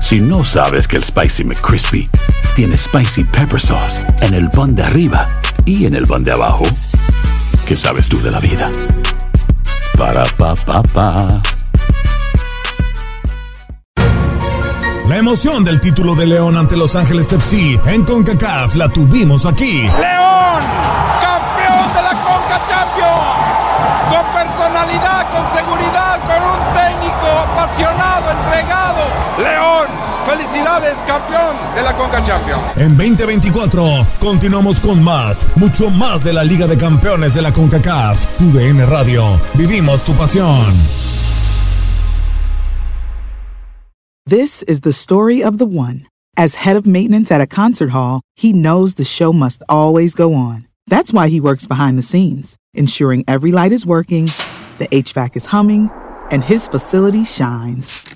Si no sabes que el Spicy McCrispy tiene Spicy Pepper Sauce en el pan de arriba y en el pan de abajo, ¿qué sabes tú de la vida? Para, pa, pa, pa. La emoción del título de León ante Los Ángeles FC en CONCACAF la tuvimos aquí. ¡León! ¡Campeón de la CONCA Champions! Con personalidad, con seguridad, ¡Felicidades, campeón de la CONCA Champions! En 2024 continuamos con más, mucho más de la Liga de Campeones de la CONCACAF. Tu DN Radio. Vivimos tu pasión. This is the story of the one. As head of maintenance at a concert hall, he knows the show must always go on. That's why he works behind the scenes, ensuring every light is working, the HVAC is humming, and his facility shines.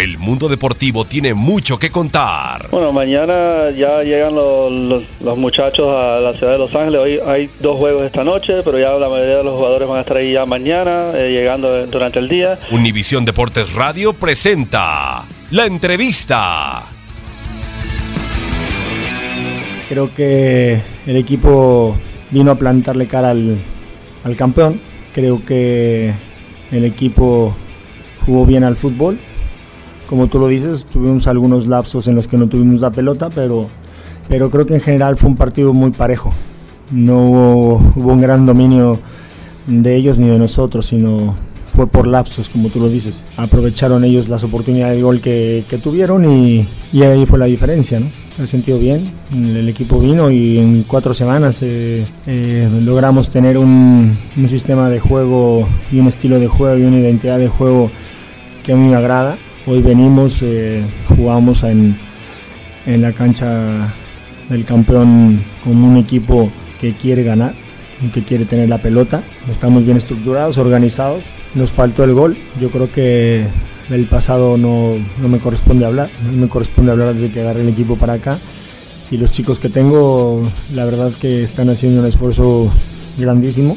El mundo deportivo tiene mucho que contar. Bueno, mañana ya llegan los, los- los muchachos a la ciudad de Los Ángeles. Hoy hay dos juegos esta noche, pero ya la mayoría de los jugadores van a estar ahí ya mañana, eh, llegando durante el día. Univisión Deportes Radio presenta la entrevista. Creo que el equipo vino a plantarle cara al, al campeón. Creo que el equipo jugó bien al fútbol. Como tú lo dices, tuvimos algunos lapsos en los que no tuvimos la pelota, pero, pero creo que en general fue un partido muy parejo. No hubo, un gran dominio de ellos ni de nosotros, sino fue por lapsos, como tú lo dices. Aprovecharon ellos las oportunidades de gol que, tuvieron y, y ahí fue la diferencia. Me he sentido bien, el equipo vino y en cuatro semanas eh, eh, logramos tener un, un sistema de juego y un estilo de juego y una identidad de juego que a mí me agrada. Hoy venimos, eh, jugamos en, en la cancha del campeón como un equipo que quiere ganar, que quiere tener la pelota. Estamos bien estructurados, organizados. Nos faltó el gol. Yo creo que del pasado no, no me corresponde hablar. No me corresponde hablar desde que agarré el equipo para acá. Y los chicos que tengo, la verdad que están haciendo un esfuerzo grandísimo.